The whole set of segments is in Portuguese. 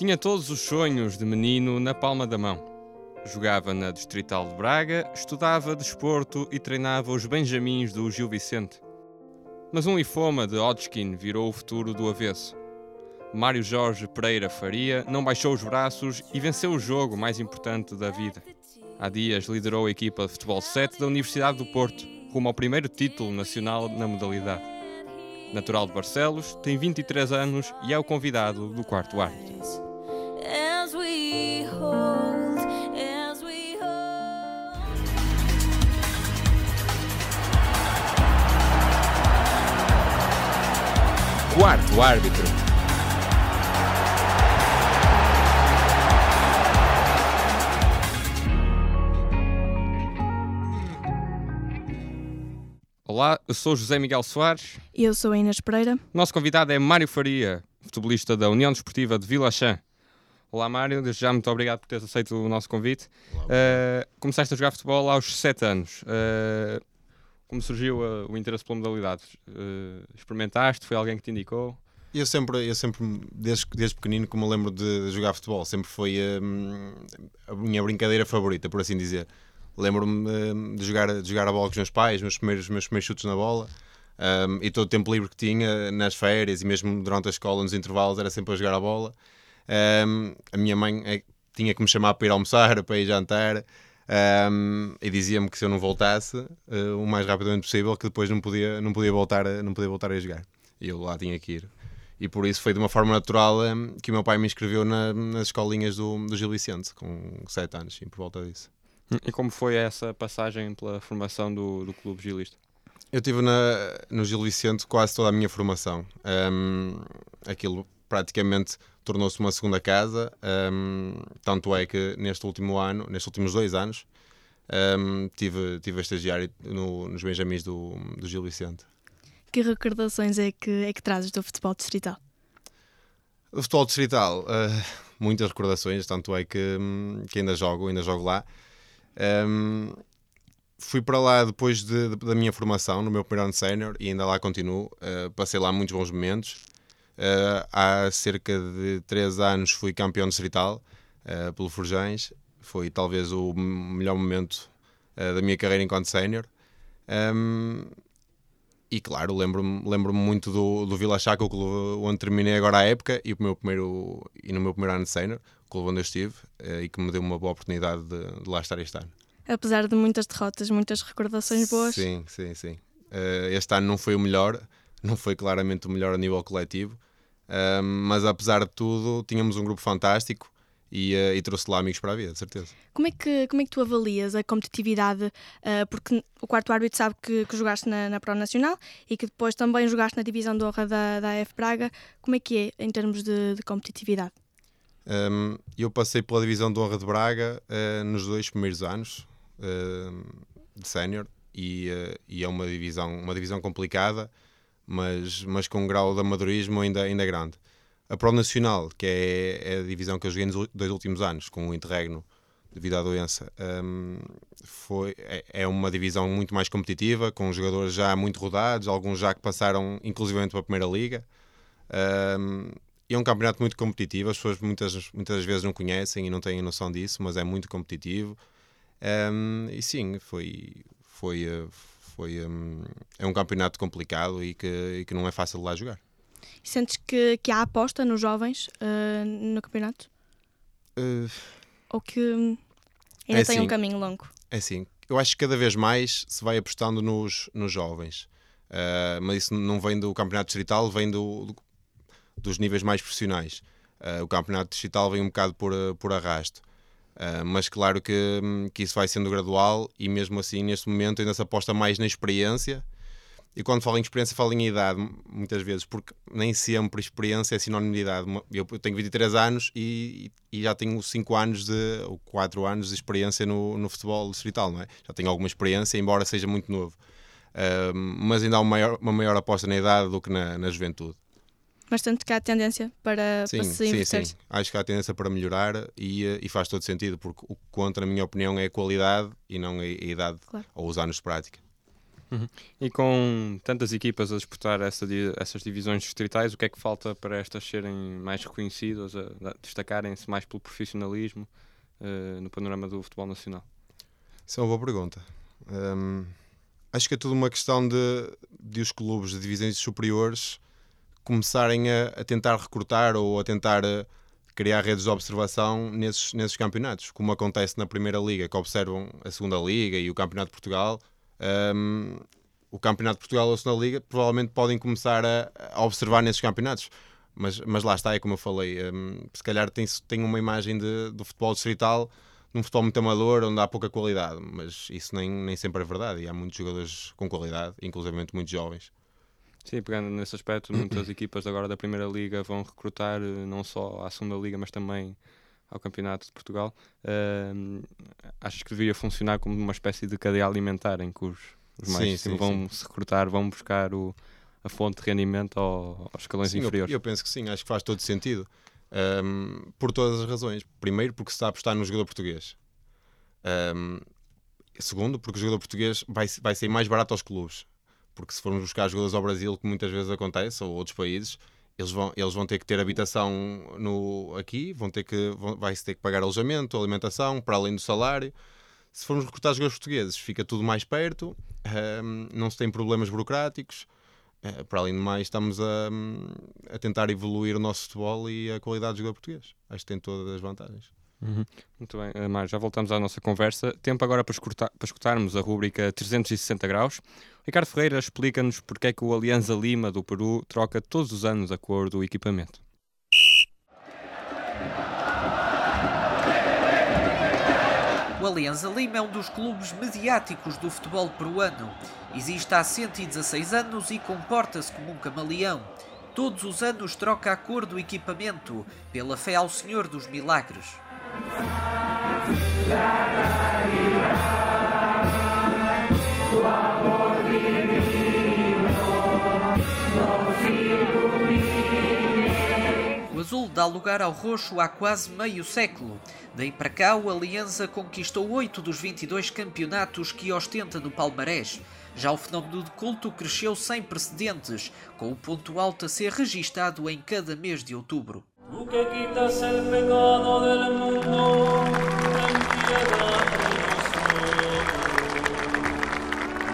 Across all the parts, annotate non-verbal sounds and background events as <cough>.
Tinha todos os sonhos de menino na palma da mão. Jogava na Distrital de Braga, estudava desporto e treinava os benjamins do Gil Vicente. Mas um linfoma de Hodgkin virou o futuro do avesso. Mário Jorge Pereira Faria não baixou os braços e venceu o jogo mais importante da vida. Há dias liderou a equipa de futebol 7 da Universidade do Porto, rumo ao primeiro título nacional na modalidade. Natural de Barcelos, tem 23 anos e é o convidado do quarto árbitro. Quarto árbitro. Olá, eu sou José Miguel Soares. E eu sou a Inês Pereira. Nosso convidado é Mário Faria, futebolista da União Desportiva de Vila Chã. Olá Mário, desde já muito obrigado por teres aceito o nosso convite. Uh, começaste a jogar futebol aos 7 anos. Uh, como surgiu uh, o interesse pela modalidade? Uh, experimentaste? Foi alguém que te indicou? Eu sempre, eu sempre desde, desde pequenino, que me lembro de, jogar futebol, sempre foi hum, a minha brincadeira favorita, por assim dizer. Lembro-me hum, de, jogar, de jogar a bola com os meus pais, meus primeiros, meus primeiros chutes na bola, hum, e todo o tempo livre que tinha nas férias e mesmo durante a escola, nos intervalos, era sempre a jogar a bola. Hum, a minha mãe eh, tinha que me chamar para ir almoçar, <laughs> para ir jantar, hum, e dizia-me que se eu não voltasse eh, o mais rapidamente possível, que depois não podia, não podia, voltar, a, não podia voltar a jogar. E eu lá tinha que ir e por isso foi de uma forma natural hum, que o meu pai me inscreveu na- nas escolinhas do, do Gil Vicente, com 7 anos, e por volta disso. E como foi essa passagem pela formação do, do clube gilista? Eu estive na, no Gil Vicente quase toda a minha formação. Hum, aquilo praticamente tornou-se uma segunda casa, hum, tanto é que neste último ano, nestes últimos dois anos, hum, tive, tive a estagiar no, nos Benjamins do, do Gil Vicente. Que recordações é que, é que trazes do futebol distrital? O futebol distrital, eh, muitas recordações, tanto é que, hum, que ainda jogo, ainda jogo lá. Hum, fui para lá depois de- de- da minha formação, no meu primeiro ano sénior, e ainda lá continuo. Eh, passei lá muitos bons momentos. Eh, há cerca de 3 anos fui campeão distrital eh, pelo Forjães. Foi talvez o melhor momento eh, da minha carreira enquanto sénior. Hum, e claro, lembro-me lembro muito do, do Vila Chá, é o clube onde terminei agora a época, e, o meu primeiro, e no meu primeiro ano de sénior, o clube onde eu estive, eh, e que me deu uma boa oportunidade de, de lá estar este ano. Apesar de muitas derrotas, muitas recordações boas. Sim, sim, sim. Este ano não foi o melhor, não foi claramente o melhor a nível coletivo, mas apesar de tudo, tínhamos um grupo fantástico e, eh, e trouxe lá amigos para a vida, de certeza. Como, é que, como é que tu avalias a competitividade? ah, porque o quarto árbitro sabe que, que jogaste na, na Pro Nacional e que depois também jogaste na divisão de honra da, da AF Braga. Como é que é em termos de, de competitividade? Um, eu passei pela divisão de honra de Braga uh, nos dois primeiros anos de sénior e, uh, e é uma divisão, uma divisão complicada, mas, mas com um grau de amadorismo ainda, ainda grande. A Pro Nacional, que é, é a divisão que eu joguei nos dois últimos anos, com o interregno devido à doença, um, foi, é, é uma divisão muito mais competitiva, com jogadores já muito rodados, alguns já que passaram inclusivamente para a Primeira Liga. Um, é um campeonato muito competitivo, as pessoas muitas, muitas vezes não conhecem e não têm noção disso, mas é muito competitivo. Um, e sim, foi, foi, eh, foi um, é um campeonato complicado e que, e que não é fácil de lá jogar. Sentes que, que há aposta nos jovens ah, no campeonato? Uh, Ou que hum, ainda É tem um assim. caminho longo? É assim, eu acho que cada vez mais se vai apostando nos, nos jovens. Uh, mas isso não vem do campeonato distrital, vem do, do- dos níveis mais profissionais. Uh, o campeonato distrital vem um bocado por, uh, por arrasto. Uh, mas claro que, hum, que isso vai sendo gradual e mesmo assim neste momento ainda se aposta mais na experiência. E quando falo em experiência falo em idade muitas vezes porque nem sempre experiência é sinónimo de idade. Eu, tenho 23 anos e, e já tenho 5 anos de, ou 4 anos de experiência no, no futebol distrital não é? já tenho alguma experiência embora seja muito novo. Uh, mas ainda há uma maior, uma maior aposta na idade do que na, na juventude Mas tanto que há tendência para, Sim, para se sim, inverter. sim. Acho que há tendência para melhorar e, eh, e faz todo sentido, porque o que conta, na minha opinião, é a qualidade e não a, a idade Claro. ou os anos de prática. E com tantas equipas a disputar essa essas divisões distritais, o que é que falta para estas serem mais reconhecidas, destacarem-se mais pelo profissionalismo eh, no panorama do futebol nacional? Isso é uma boa pergunta. Hum, acho que é tudo uma questão de, de os clubes de divisões superiores começarem a, a tentar recrutar ou a tentar eh, criar redes de observação nesses, nesses campeonatos, como acontece na Primeira Liga, que observam a Segunda Liga e o Campeonato de Portugal. Hum, o Campeonato de Portugal ou a Segunda Liga provavelmente podem começar a, a observar nesses campeonatos. Mas, mas lá está, é como eu falei, hum, se calhar tem, tem uma imagem de, do futebol distrital num futebol muito amador, onde há pouca qualidade, mas isso nem, nem sempre é verdade. E há muitos jogadores com qualidade, inclusive muito jovens. Sim, pegando nesse aspecto, muitas <clears throat> equipas agora da Primeira Liga vão recrutar eh, não só à Segunda Liga, mas também ao Campeonato de Portugal. Ahm, acho que deveria funcionar como uma espécie de cadeia alimentar em que os, os mais Sim, sim, vão se recrutar, vão buscar o, a fonte de rendimento ao- aos escalões Sim, eu, inferiores. eu penso que sim, acho que faz todo sentido. Ahm, por todas as razões. Primeiro, porque se está a apostar no jogador português. Ahm, segundo, porque o jogador português vai, vai ser mais barato aos clubes. Porque se formos buscar jogadores ao Brasil, que muitas vezes acontece, ou outros países, eles vão, eles vão ter que ter habitação no, aqui, vão ter que, vai-se ter que pagar alojamento, alimentação, para além do salário. Se formos recrutar jogadores portugueses, fica tudo mais perto, ahm, não se tem problemas burocráticos. Eh, para além de mais, estamos a, a tentar evoluir o nosso futebol e a qualidade do jogador português. Acho que tem todas as vantagens. Uhum. Muito bem, eh, Mário, já voltamos à nossa conversa. Tempo agora para, escutar- para escutarmos a rúbrica 360 graus. Ricardo Ferreira explica-nos porque é que o Alianza Lima do Peru troca todos os anos a cor do equipamento. O Alianza Lima é um dos clubes mediáticos do futebol peruano. Existe há 116 anos e comporta-se como um camaleão. Todos os anos troca a cor do equipamento, pela fé ao Senhor dos Milagres. O azul dá lugar ao roxo há quase meio século. Daí para cá, o Aliança conquistou 8 dos 22 campeonatos que ostenta no palmarés. Já o fenómeno de culto cresceu sem precedentes, com o ponto alto a ser registado em cada mês de outubro. Tú que quitas el pecado del mundo, ten piedad de nosotros.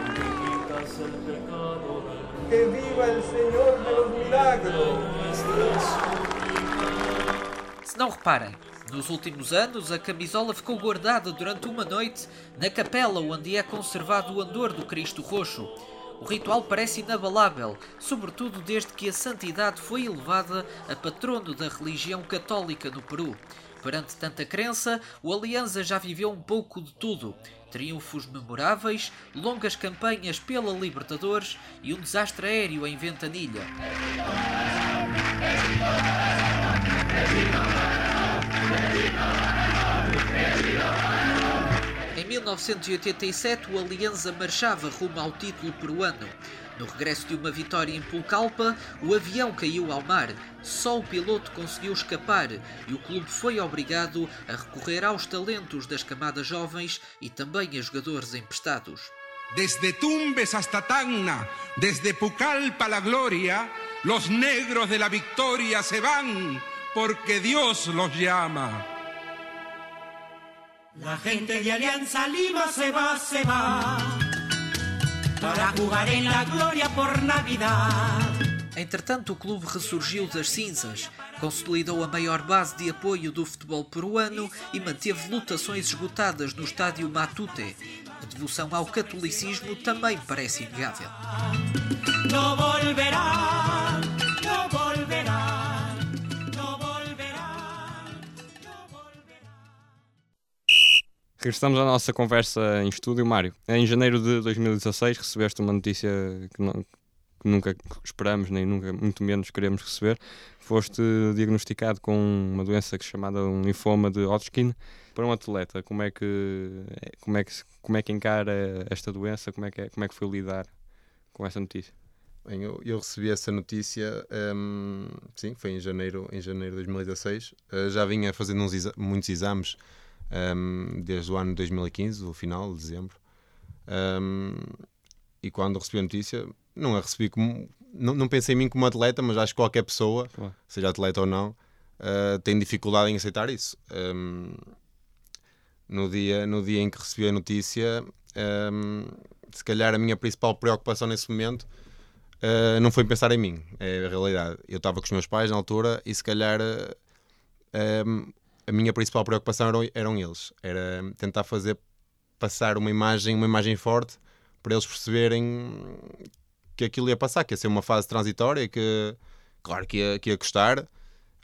Tú que quitas el pecado del mundo, ¡Que viva el Señor de los milagros! Se não reparem, nos últimos anos a camisola ficou guardada durante uma noite na capela onde é conservado o andor do Cristo Roxo. O ritual parece inabalável, sobretudo desde que a santidade foi elevada a patrono da religião católica no Peru. Perante tanta crença, o Aliança já viveu um pouco de tudo. Triunfos memoráveis, longas campanhas pela Libertadores e um desastre aéreo em Ventanilha. Em 1987, o Alianza marchava rumo ao título peruano. No regresso de uma vitória em Pulcalpa, o avião caiu ao mar. Só o piloto conseguiu escapar e o clube foi obrigado a recorrer aos talentos das camadas jovens e também a jogadores emprestados. Desde Tumbes hasta Tacna, desde Pucallpa la gloria, los negros de la victoria se van porque Dios los llama. La gente de Alianza Lima se va, se va para jugar en la gloria por Navidad. Entretanto, o clube ressurgiu das cinzas, consolidou a maior base de apoio do futebol peruano e manteve lotações esgotadas no estádio Matute. A devoção ao catolicismo também parece inegável. Regressamos à nossa conversa em estúdio, Mário. Em janeiro de 2016 recebeste uma notícia que, não- que nunca esperamos, nem nunca, muito menos queremos receber. Foste diagnosticado com uma doença chamada um linfoma de Hodgkin. Para um atleta, como é que como é que como é que encara esta doença? Como é que é- como é que foi lidar com essa notícia? Bem, eu, eu recebi essa notícia, hum, sim, foi em janeiro, em janeiro de 2016. Uh, já vinha fazendo uns exa- muitos exames hum, desde o ano de 2015, o final de dezembro. Hum, e quando recebi a notícia, não a recebi como. Não, não pensei em mim como atleta, mas acho que qualquer pessoa, Claro. seja atleta ou não, eh, tem dificuldade em aceitar isso. Ehm, no, dia, no dia em que recebi a notícia, se calhar a minha principal preocupação nesse momento eh, não foi pensar em mim, é a realidade. Eu estava com os meus pais na altura e se calhar eh, ehm, a minha principal preocupação eram, eram eles. Era tentar fazer passar uma imagem, uma imagem forte para eles perceberem que aquilo ia passar, que ia ser uma fase transitória, que claro que ia, que ia custar,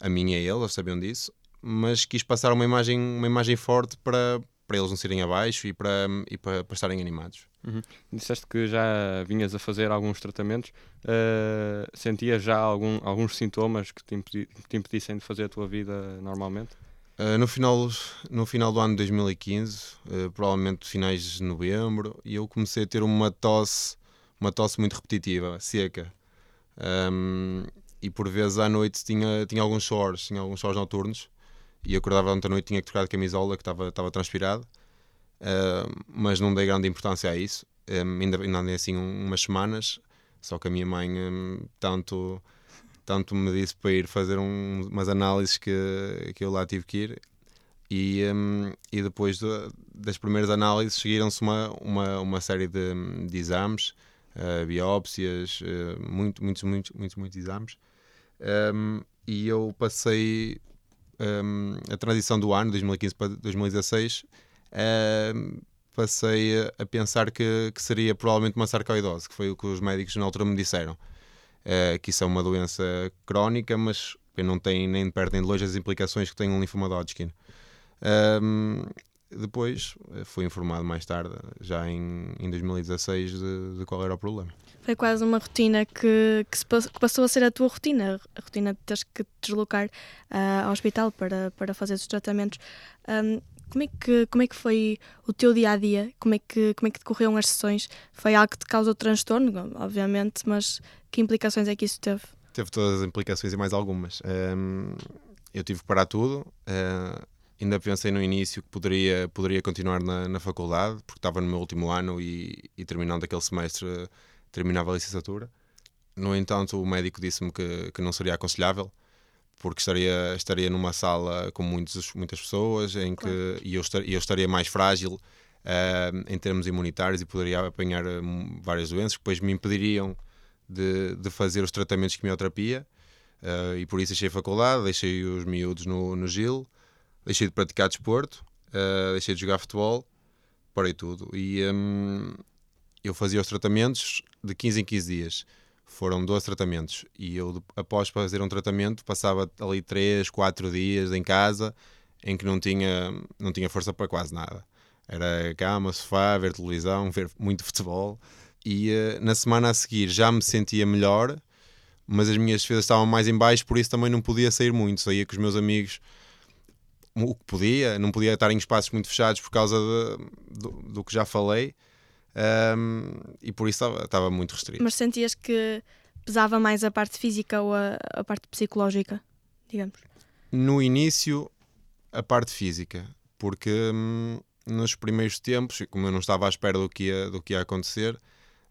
a mim e a eles, eles sabiam disso, mas quis passar uma imagem, uma imagem forte para, para eles não serem abaixo e para, e para, para estarem animados. Disseste que já vinhas a fazer alguns tratamentos. eh, sentias já algum, alguns sintomas que te, impedi- que te impedissem de fazer a tua vida normalmente? Uh, no, final, no final do ano de 2015, uh, provavelmente finais de novembro, e eu comecei a ter uma tosse, uma tosse muito repetitiva, seca. Um, e por vezes à noite tinha, tinha alguns chores, tinha alguns chores noturnos, e acordava durante a noite tinha que trocar de camisola, que estava, transpirado, Uh, mas não dei grande importância a isso. Um, ainda, ainda assim um- umas semanas, só que a minha mãe um, tanto tanto me disse para ir fazer um- umas análises que, que eu lá tive que ir. E, hum, e depois do- das primeiras análises seguiram-se uma, uma, uma série de, de exames, eh, biópsias, eh, muito, muitos, muitos, muitos, muitos exames. Hum, e eu passei hum, a transição do ano, 2015 para 2016, hum, passei a, a pensar que, que seria provavelmente uma sarcoidose, que foi o que os médicos na altura me disseram eh, que isso é uma doença crónica, mas não tem nem de perto nem de longe as implicações que tem um linfoma de Hodgkin. Ahm, depois eh, fui informado mais tarde, já em, em 2016, de, de qual era o problema. Foi quase uma rotina que, que, se que passou a ser a tua rotina, a rotina de teres que deslocar ah, ao hospital para, para fazer os tratamentos. Ahm, como, é que, como é que foi o teu dia a dia? Como é, que, como é que decorreram as sessões? Foi algo que te causou transtorno, obviamente, mas que implicações é que isso teve? Teve todas as implicações e mais algumas. Ahm, eu tive que parar tudo. ah, ainda pensei no início que poderia, poderia continuar na, na faculdade, porque estava no meu último ano e, e terminando aquele semestre terminava a licenciatura. No entanto, o médico disse-me que, que não seria aconselhável, porque estaria, estaria numa sala com muitos, muitas pessoas em que, e eu, estar, eu estaria mais frágil ah, em termos imunitários e poderia apanhar ah, várias doenças, que depois me impediriam de, de fazer os tratamentos de quimioterapia. ah, e por isso deixei a faculdade, deixei os miúdos no, no Gil, deixei de praticar desporto, ah, deixei de jogar futebol, parei tudo. E hum, eu fazia os tratamentos de 15 em 15 dias. Foram 12 tratamentos. E eu, após fazer um tratamento, passava ali 3, 4 dias em casa em que não tinha, não tinha força para quase nada. Era cama, sofá, ver televisão, ver muito futebol. E eh, na semana a seguir já me sentia melhor, mas as minhas defesas estavam mais em baixo, por isso também não podia sair muito. Saía com os meus amigos o que podia, não podia estar em espaços muito fechados por causa de- do, do que já falei. Ahm, e por isso estava, estava muito restrito. Mas sentias que pesava mais a parte física ou a, a parte psicológica, digamos? No início, a parte física, porque hum, nos primeiros tempos, como eu não estava à espera do que ia, do que ia acontecer,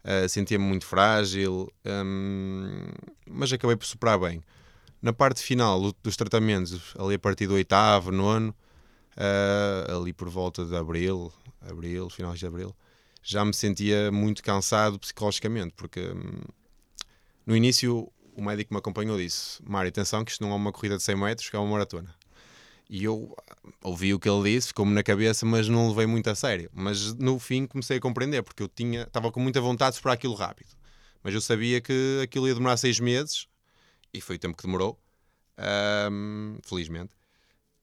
ah, sentia-me muito frágil, hum, mas acabei por superar bem. Na parte final do- dos tratamentos, ali a partir do oitavo, nono, ah, ali por volta de abril, abril, finais de abril, já me sentia muito cansado psicologicamente, porque hum, no início o médico me acompanhou disse: Mário, atenção, que isto não é uma corrida de 100 metros, que é uma maratona. E eu ah, ouvi o que ele disse, ficou-me na cabeça, mas não levei muito a sério. Mas no fim comecei a compreender, porque eu tinha, estava com muita vontade de superar aquilo rápido. Mas eu sabia que aquilo ia demorar seis meses, e foi o tempo que demorou, ahm, felizmente.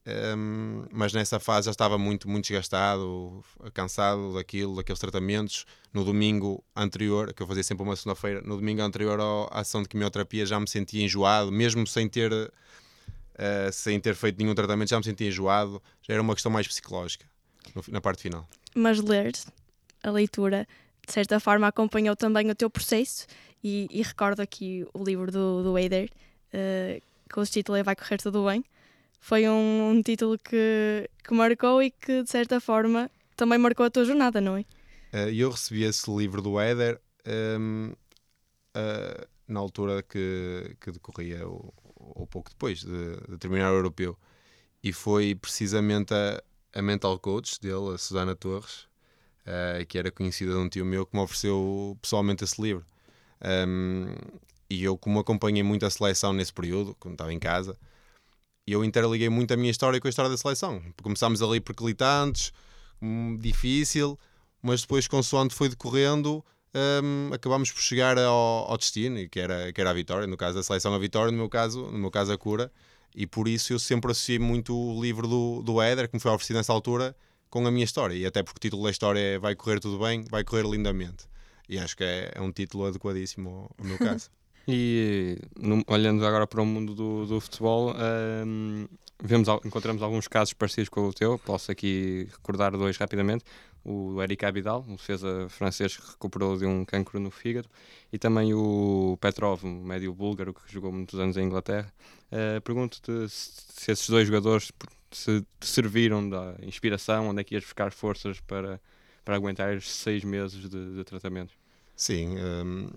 Ahm, mas nessa fase já estava muito, muito desgastado, cansado daquilo, daqueles tratamentos. No domingo anterior, que eu fazia sempre uma segunda-feira, no domingo anterior à ação de quimioterapia já me sentia enjoado, mesmo sem ter, eh, sem ter feito nenhum tratamento, já me sentia enjoado. Já era uma questão mais psicológica, no na parte final. Mas ler a leitura, de certa forma, acompanhou também o teu processo e, e recordo aqui o livro do, do Eider, eh, com o título é Vai Correr Tudo Bem. Foi um, um título que, que marcou e que, de certa forma, também marcou a tua jornada, não é? Eh, eu recebi esse livro do Éder hum, ah, na altura que, que decorria, ou, ou pouco depois de, de terminar o europeu. E foi precisamente a, a mental coach dele, a Susana Torres, ah, que era conhecida de um tio meu, que me ofereceu pessoalmente esse livro. Um, e eu, como acompanhei muito a seleção nesse período, quando estava em casa, eu interliguei muito a minha história com a história da seleção. Começámos ali perclitantes, hum, difícil, mas depois, consoante foi decorrendo, hum, acabámos por chegar ao, ao destino, que era, que era a vitória. No caso da seleção, a vitória, no meu caso, no meu caso a cura. E por isso eu sempre associei muito o livro do, do Éder, que me foi oferecido nessa altura, com a minha história. E até porque o título da história é Vai correr tudo bem, vai correr lindamente. E acho que é, é um título adequadíssimo ao meu caso. <laughs> E no- olhando agora para o mundo do, do futebol, hum, vemos, encontramos alguns casos parecidos com o teu. Posso aqui recordar dois rapidamente. O Eric Abidal, um defesa francês que recuperou de um cancro no fígado, e também o Petrov, um médio búlgaro que jogou muitos anos em Inglaterra. Eh, Pergunto-te se, se esses dois jogadores se te serviram da inspiração, onde é que ias buscar forças para, para aguentar esses seis meses de, de tratamento. Sim, hum,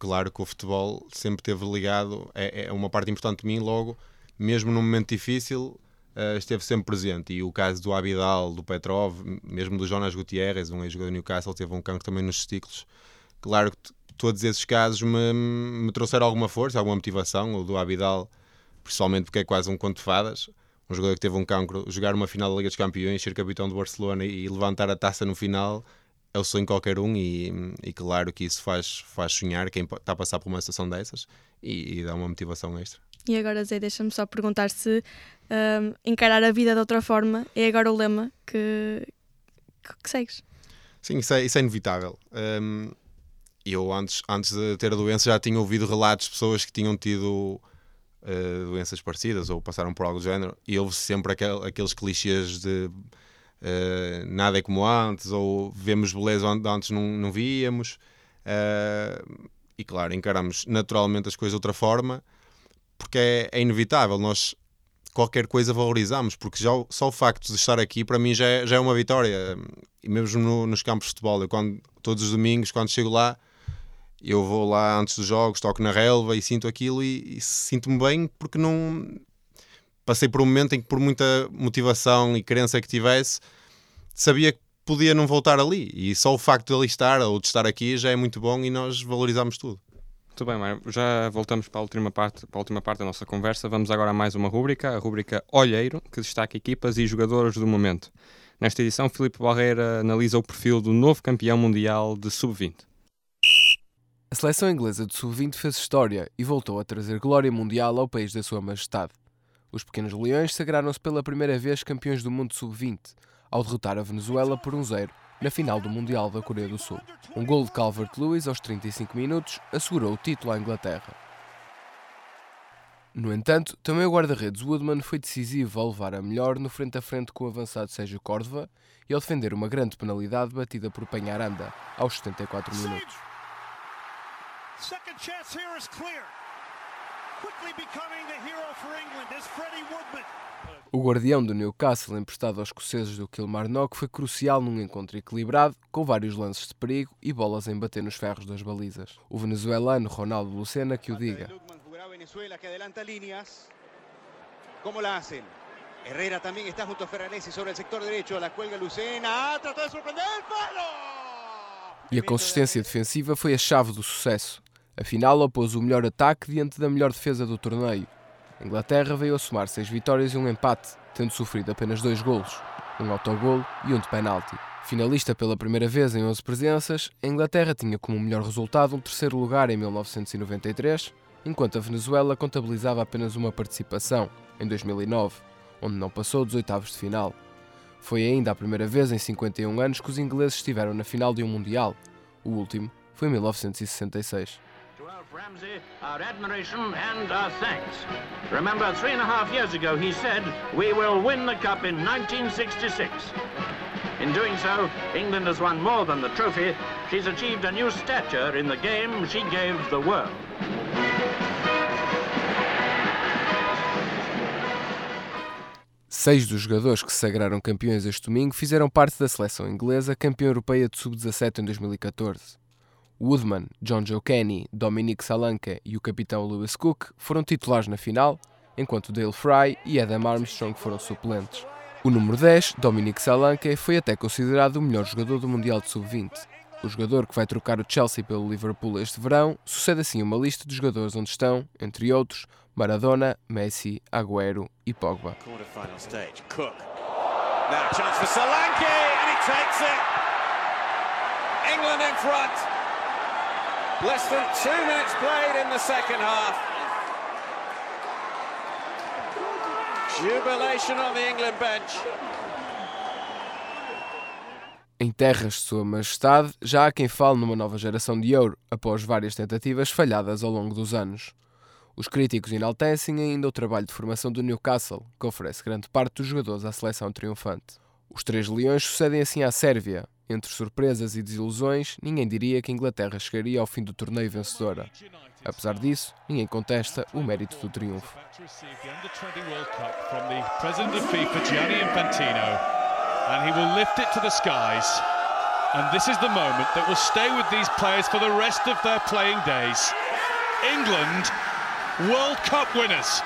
claro que o futebol sempre esteve ligado, é, é uma parte importante de mim, logo, mesmo num momento difícil, eh, esteve sempre presente. E o caso do Abidal, do Petrov, mesmo do Jonas Gutierrez, um ex-jogador do Newcastle, teve um cancro também nos testículos. Claro que todos esses casos me, me trouxeram alguma força, alguma motivação. O do Abidal, principalmente porque é quase um conto de fadas. Um jogador que teve um cancro, jogar uma final da Liga dos Campeões, ser capitão do Barcelona e levantar a taça no final é o sonho de qualquer um e, e claro que isso faz, faz sonhar quem está a passar por uma situação dessas e, e dá uma motivação extra. E agora, Zé, deixa-me só perguntar se hum, encarar a vida de outra forma é agora o lema que, que, que segues. Sim, isso é, isso é inevitável. Hum, eu antes, antes de ter a doença já tinha ouvido relatos de pessoas que tinham tido eh, doenças parecidas ou passaram por algo do género e houve sempre aquel, aqueles clichês de eh, nada é como antes ou vemos beleza onde antes não, não víamos Eh, e claro, encaramos naturalmente as coisas de outra forma porque é, é inevitável, nós qualquer coisa valorizamos, porque já só o facto de estar aqui para mim já é, já é uma vitória. E mesmo no- nos campos de futebol, eu quando, todos os domingos, quando chego lá, eu vou lá antes dos jogos, toco na relva e sinto aquilo e, e sinto-me bem porque não passei por um momento em que por muita motivação e crença que tivesse, sabia que podia não voltar ali. E só o facto de ali estar ou de estar aqui já é muito bom e nós valorizamos tudo. Muito bem, Mário. Já voltamos para a, última parte, para a última parte da nossa conversa. Vamos agora a mais uma rúbrica, a rúbrica Olheiro, que destaca equipas e jogadores do momento. Nesta edição, Filipe Barreira analisa o perfil do novo campeão mundial de sub-20. A seleção inglesa de sub-20 fez história e voltou a trazer glória mundial ao país da sua majestade. Os pequenos leões sagraram-se pela primeira vez campeões do mundo sub-20, ao derrotar a Venezuela por 1-0 na final do Mundial da Coreia do Sul. Um gol de Calvert-Lewin aos 35 minutos assegurou o título à Inglaterra. No entanto, também o guarda-redes Woodman foi decisivo ao levar a melhor no frente a frente com o avançado Sérgio Córdova e ao defender uma grande penalidade batida por Penharanda aos 74 minutos. Second chance here is clear. O guardião do Newcastle, emprestado aos escoceses do Kilmarnock, foi crucial num encontro equilibrado, com vários lances de perigo e bolas em bater nos ferros das balizas. O venezuelano Ronaldo Lucena que o diga. Jugará Venezuela que adelanta líneas. ¿Cómo la hacen? Herrera también está junto a Ferraresi sobre el sector derecho. La cuelga Lucena. Ah, trató de sorprender el palo. E a consistência defensiva foi a chave do sucesso. Afinal, opôs o melhor ataque diante da melhor defesa do torneio. A Inglaterra veio a somar seis vitórias e um empate, tendo sofrido apenas dois golos, um autogolo e um de penalti. Finalista pela primeira vez em 11 presenças, a Inglaterra tinha como melhor resultado um terceiro lugar em 1993, enquanto a Venezuela contabilizava apenas uma participação, em 2009, onde não passou dos oitavos de final. Foi ainda a primeira vez em 51 anos que os ingleses estiveram na final de um Mundial. O último foi em 1966. Ramsey, our admiration and our thanks. Remember, three and a half years ago he said, We will win the Cup in 1966. In doing so, England has won more than the trophy. She's achieved a new stature in the game she gave the world. Seis dos jogadores que se sagraram campeões este domingo fizeram parte da seleção inglesa campeã europeia de sub-17 em 2014. Woodman, John Joe Kenny, Dominic Salanka e o capitão Lewis Cook foram titulares na final, enquanto Dale Fry e Adam Armstrong foram suplentes. O número 10, Dominic Salanka, foi até considerado o melhor jogador do Mundial de Sub-20. O jogador que vai trocar o Chelsea pelo Liverpool este verão sucede assim uma lista de jogadores onde estão, entre outros, Maradona, Messi, Agüero e Pogba. England in front. Less than two minutes played in the second half. Jubilation on the England bench. Em terras de Sua Majestade, já há quem fale numa nova geração de ouro, após várias tentativas falhadas ao longo dos anos. Os críticos enaltecem ainda o trabalho de formação do Newcastle, que oferece grande parte dos jogadores à seleção triunfante. Os Três Leões sucedem assim à Sérvia. Entre surpresas e desilusões, ninguém diria que a Inglaterra chegaria ao fim do torneio vencedora. Apesar disso, ninguém contesta o mérito do triunfo. the Under 20 World Cup from the president of FIFA, Gianni Infantino, and he will lift it to the skies. And this is the moment that will stay with these players for the rest of their playing days. England, World Cup winners.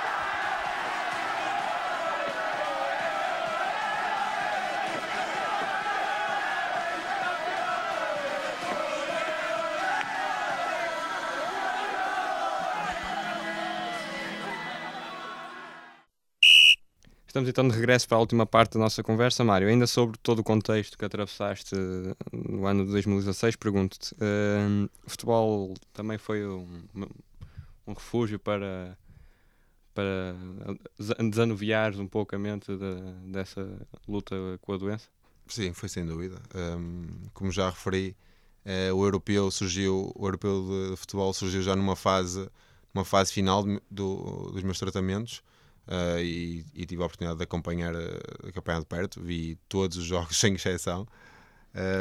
Estamos então de regresso para a última parte da nossa conversa, Mário. Ainda sobre todo o contexto que atravessaste eh, no ano de 2016, pergunto-te: eh, o futebol também foi um, um refúgio para, para um pouco a mente de, dessa luta com a doença? Sim, foi sem dúvida. Um, como já referi, eh, o europeu surgiu, o europeu de, futebol surgiu já numa fase, numa fase final do, dos meus tratamentos. Uh, e, e, tive a oportunidade de acompanhar, uh, acompanhar de perto, vi todos os <laughs> jogos sem exceção.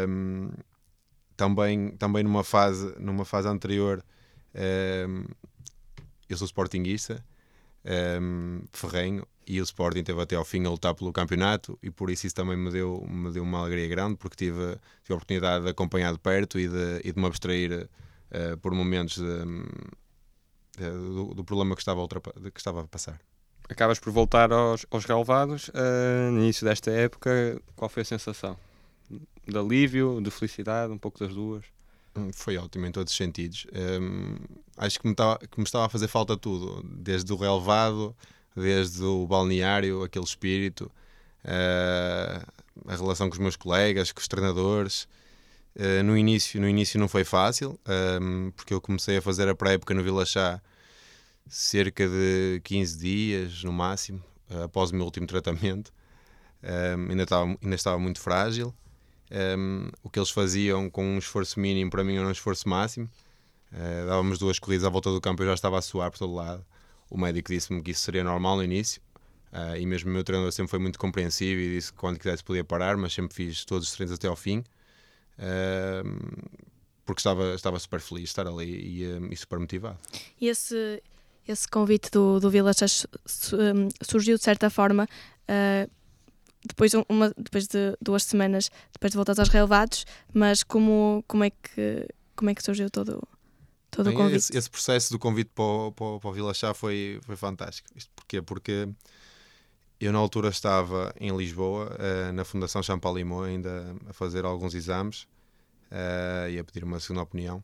Um, também, também numa fase, numa fase anterior, um, eu sou sportinguista, um, ferrenho, e o Sporting teve até ao fim a lutar pelo campeonato, e por isso isso também me deu, me deu uma alegria grande, porque tive, tive a oportunidade de acompanhar de perto e de, e de me abstrair uh, por momentos de, do, do, problema que estava, que estava a passar acabas por voltar aos, aos relevados uh, no início desta época. Qual foi a sensação? De alívio, de felicidade, um pouco das duas? Hum, foi ótimo em todos os sentidos. Um, acho que me, estava, que me estava a fazer falta tudo, desde o relevado, desde o balneário, aquele espírito, uh, a relação com os meus colegas, com os treinadores. Uh, no, início, no início não foi fácil, um, porque eu comecei a fazer a pré-época no Vila Chá cerca de 15 dias no máximo, uh, após o meu último tratamento. Um, ainda, estava, ainda estava muito frágil. Um, o que eles faziam com um esforço mínimo para mim era um esforço máximo. Uh, dávamos duas corridas à volta do campo eu já estava a suar por todo lado. O médico disse-me que isso seria normal no início. Uh, e mesmo o meu treinador sempre foi muito compreensivo e disse que quando quisesse podia parar, mas sempre fiz todos os treinos até ao fim. Uh, porque estava, estava super feliz de estar ali e, e super motivado. E esse, esse convite do, do Village hum, surgiu de certa forma uh, depois, uma, depois de duas semanas depois de voltar aos relevados, mas como, como, é, que, como é que surgiu todo, todo Bem, o convite? Esse, esse, processo do convite para o, para, para o Vila Chá foi, foi fantástico. Isto porquê? Porque eu na altura estava em Lisboa, uh, na Fundação Champalimau, ainda a fazer alguns exames uh, e a pedir uma segunda opinião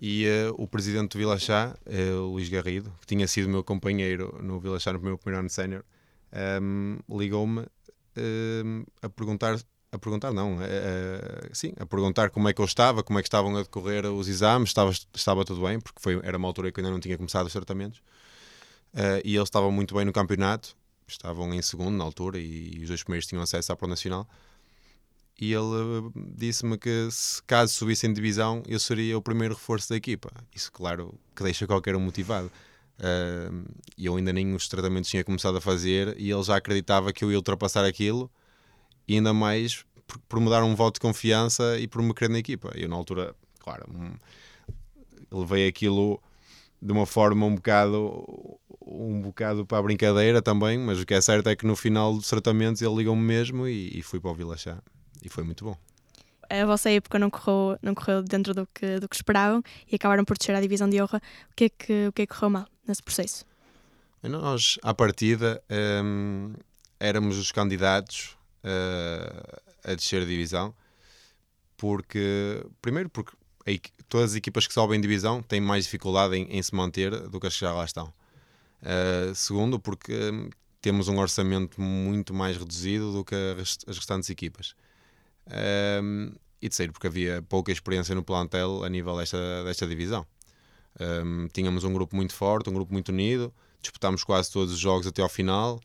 e uh, o presidente do Vila Chá, uh, Luís Garrido, que tinha sido meu companheiro no Vila Chá no meu primeiro ano sénior, um, ehm, ligou-me um, ehm, a perguntar a perguntar não, uh, sim, a perguntar como é que eu estava, como é que estavam a decorrer os exames, estava, estava tudo bem, porque foi, era uma altura que eu ainda não tinha começado os tratamentos, uh, e eles estavam muito bem no campeonato, estavam em segundo na altura, e, e os dois primeiros tinham acesso à Pro Nacional, e ele eh, disse-me que se caso subisse em divisão eu seria o primeiro reforço da equipa. Isso, claro, que deixa qualquer um motivado. Uh, eu ainda nem os tratamentos tinha começado a fazer e ele já acreditava que eu ia ultrapassar aquilo e ainda mais por, por me dar um voto de confiança e por me querer na equipa. Eu na altura, claro, um, levei aquilo de uma forma um bocado um bocado para a brincadeira também, mas o que é certo é que no final dos tratamentos ele ligou-me mesmo e, e fui para o Vila Chá e foi muito bom. a vossa época não correu, não correu dentro do que, do que esperavam e acabaram por descer à divisão de honra. O que é que, o que, é que correu mal nesse processo? Nós, à partida, hum, éramos os candidatos uh, a descer a divisão, porque, primeiro, porque todas as equipas que sobem divisão têm mais dificuldade em, em se manter do que as que já lá estão. Uh, segundo, porque hum, temos um orçamento muito mais reduzido do que rest- as restantes equipas. Um, e terceiro, porque havia pouca experiência no plantel a nível desta, desta divisão. Um, tínhamos um grupo muito forte, um grupo muito unido, disputámos quase todos os jogos até ao final,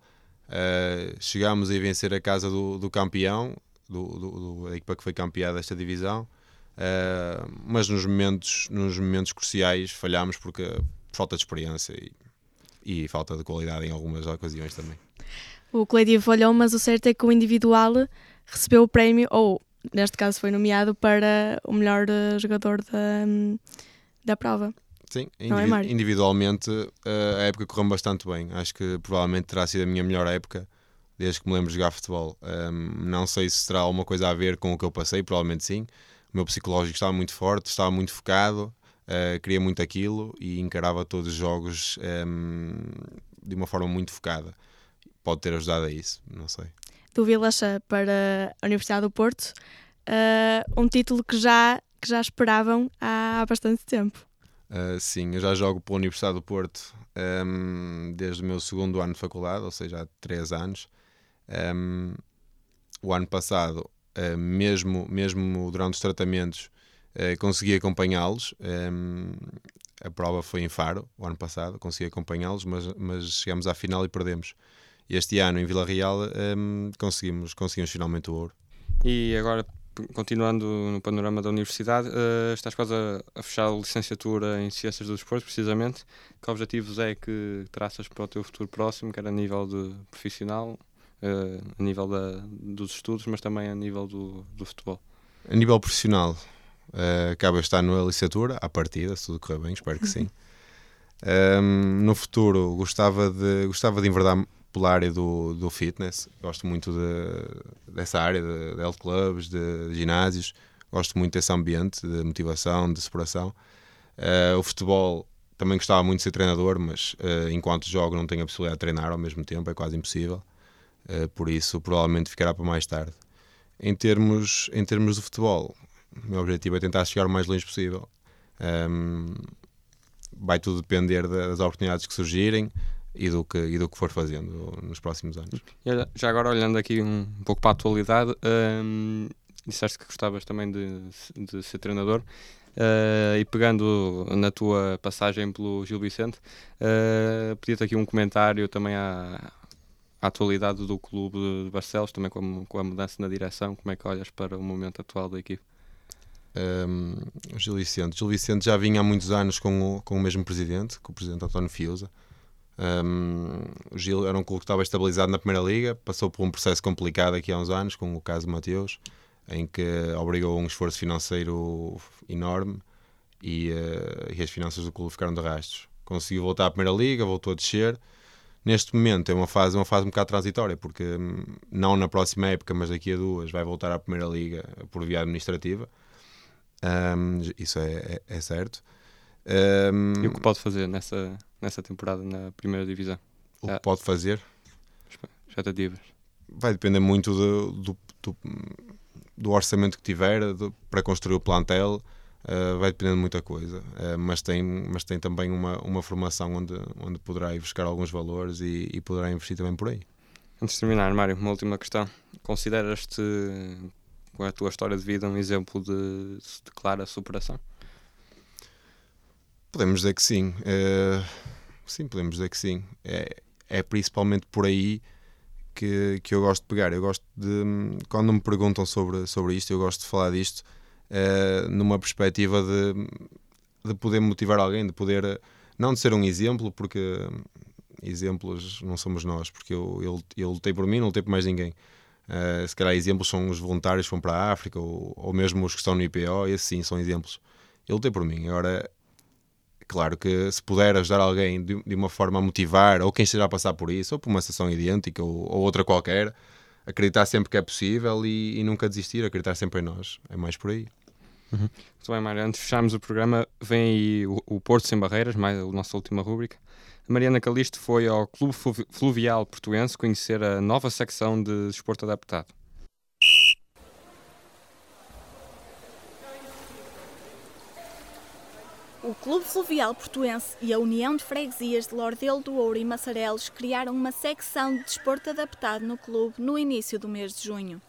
uh, chegámos a vencer a casa do, do campeão, do, do, do- da equipa que foi campeã desta divisão, uh, mas nos momentos, nos momentos cruciais falhámos porque por falta de experiência e, e falta de qualidade em algumas ocasiões também. O coletivo falhou, mas o certo é que o individual recebeu o prémio, ou neste caso foi nomeado para o melhor eh, jogador da, hum, da prova. Sim, é, individualmente eh, a época correu bastante bem. Acho que provavelmente terá sido a minha melhor época desde que me lembro de jogar futebol. Ahm, não sei se terá alguma coisa a ver com o que eu passei, provavelmente sim. O meu psicológico estava muito forte, estava muito focado, eh, queria muito aquilo e encarava todos os jogos ahm, de uma forma muito focada. Pode ter ajudado a isso, não sei. Do Vilacha para a Universidade do Porto, eh, um título que já, que já esperavam há, há bastante tempo. Uh, sim, eu já jogo pela Universidade do Porto um, desde o meu segundo ano de faculdade, ou seja, há três anos. Um, o ano passado, uh, mesmo, mesmo durante os tratamentos, uh, consegui acompanhá-los. Um, a prova foi em Faro, o ano passado, consegui acompanhá-los, mas, mas chegamos à final e perdemos. Este ano, em Vila Real, um, conseguimos, conseguimos finalmente o ouro. E agora, continuando no panorama da universidade, eh, estás quase a, a fechar a licenciatura em Ciências do Desporto, precisamente. Que objetivos é que traças para o teu futuro próximo, quer a nível de profissional, eh, a nível da, dos estudos, mas também a nível do, do futebol? A nível profissional, eh, acaba de estar na licenciatura, à partida, se tudo correr bem, espero que sim. Ehm, <laughs> no futuro, gostava de, gostava de enverdar pela área do, do fitness. Gosto muito de- dessa área, de, de health clubs, de, ginásios. Gosto muito desse ambiente de motivação, de superação. Eh, o futebol, também gostava muito de ser treinador, mas eh, enquanto jogo não tenho a possibilidade de treinar ao mesmo tempo, é quase impossível. Eh, por isso, provavelmente ficará para mais tarde. Em termos, em termos de futebol, o meu objetivo é tentar chegar o mais longe possível. Ahm, vai tudo depender das oportunidades que surgirem e do que, e do que for fazendo nos próximos anos. Já agora olhando aqui um, pouco para a atualidade, hum, disseste que gostavas também de, de ser treinador eh, e pegando na tua passagem pelo Gil Vicente, uh, pedia-te aqui um comentário também à, à atualidade do clube de Barcelos, também com, com a mudança na direção, como é que olhas para o momento atual da equipe? Um, Gil Vicente. Gil Vicente já vinha há muitos anos com o, com o mesmo presidente, com o presidente António Fiusa. Um, o Gil era um clube que estava estabilizado na Primeira Liga, passou por um processo complicado aqui há uns anos, com o caso Mateus, em que obrigou a um esforço financeiro enorme e, uh, e as finanças do clube ficaram de rastros. Conseguiu voltar à Primeira Liga, voltou a descer. Neste momento é uma fase, uma fase um bocado transitória, porque hum, não na próxima época, mas daqui a duas, vai voltar à Primeira Liga por via administrativa. Um, isso é, é, é certo. Um, E o que pode fazer nessa, nessa temporada na primeira divisão? o Já- que pode fazer Expectativas. vai depender muito do, do, do, do orçamento que tiver do- para construir o plantel. uh, vai depender de muita coisa, Uh, mas, tem, mas tem também uma, uma formação onde, onde poderá ir buscar alguns valores e, e poderá investir também por aí. Antes de terminar, Mário, uma última questão. Consideras-te, com a tua história de vida, um exemplo de, de clara superação? Podemos dizer que sim. Eh, sim, podemos dizer que sim. É, é principalmente por aí que, que eu gosto de pegar. Eu gosto de. Quando me perguntam sobre, sobre isto, eu gosto de falar disto eh, numa perspectiva de, de poder motivar alguém, de poder. eh, Não de ser um exemplo, porque exemplos não somos nós, porque eu, eu, eu lutei por mim, não lutei por mais ninguém. Eh, se calhar exemplos são os voluntários que vão para a África ou, ou mesmo os que estão no IPO, esses sim são exemplos. Eu lutei por mim. Agora, claro que se puder ajudar alguém de, de uma forma a motivar, ou quem esteja a passar por isso, ou por uma situação idêntica, ou, ou outra qualquer, acreditar sempre que é possível e, e nunca desistir, acreditar sempre em nós. É mais por aí. Uhum. Muito bem, Mário. Antes de fecharmos o programa, vem aí o, o Porto Sem Barreiras, mais a nossa última rúbrica. A Mariana Calisto foi ao Clube Fluvial Portuense conhecer a nova secção de desporto adaptado. O Clube Fluvial Portuense e a União de Freguesias de Lordelo do Ouro e Massarelos criaram uma secção de desporto adaptado no clube no início do mês de junho.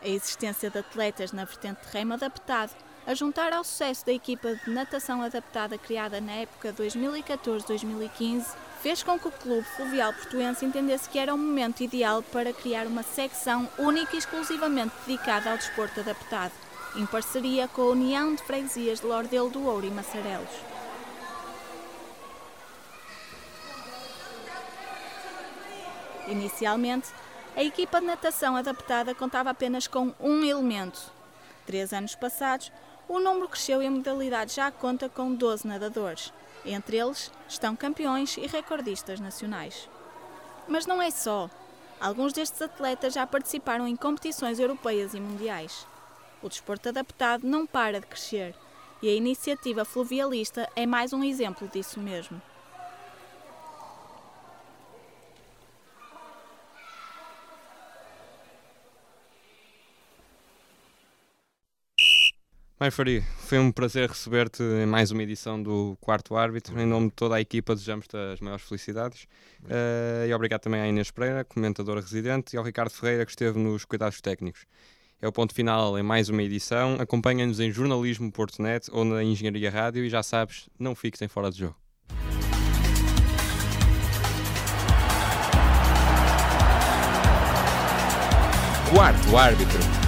A existência de atletas na vertente de remo adaptado, a juntar ao sucesso da equipa de natação adaptada criada na época 2014-2015, fez com que o Clube Fluvial Portuense entendesse que era o momento ideal para criar uma secção única e exclusivamente dedicada ao desporto adaptado em parceria com a União de Freguesias de Lordelo do Ouro e Massarelos. Inicialmente, a equipa de natação adaptada contava apenas com um elemento. Três anos passados, o número cresceu e a modalidade já conta com 12 nadadores. Entre eles estão campeões e recordistas nacionais. Mas não é só. Alguns destes atletas já participaram em competições europeias e mundiais. O desporto adaptado não para de crescer e a iniciativa fluvialista é mais um exemplo disso mesmo. Mai foi um prazer receber-te em mais uma edição do Quarto Árbitro. Em nome de toda a equipa, desejamos-te as maiores felicidades. Uh, e obrigado também à Inês Pereira, comentadora residente, e ao Ricardo Ferreira, que esteve nos cuidados técnicos. É o ponto final em mais uma edição. Acompanha-nos em jornalismo.net ou na Engenharia Rádio e já sabes, não fiques em fora de jogo. Quarto árbitro.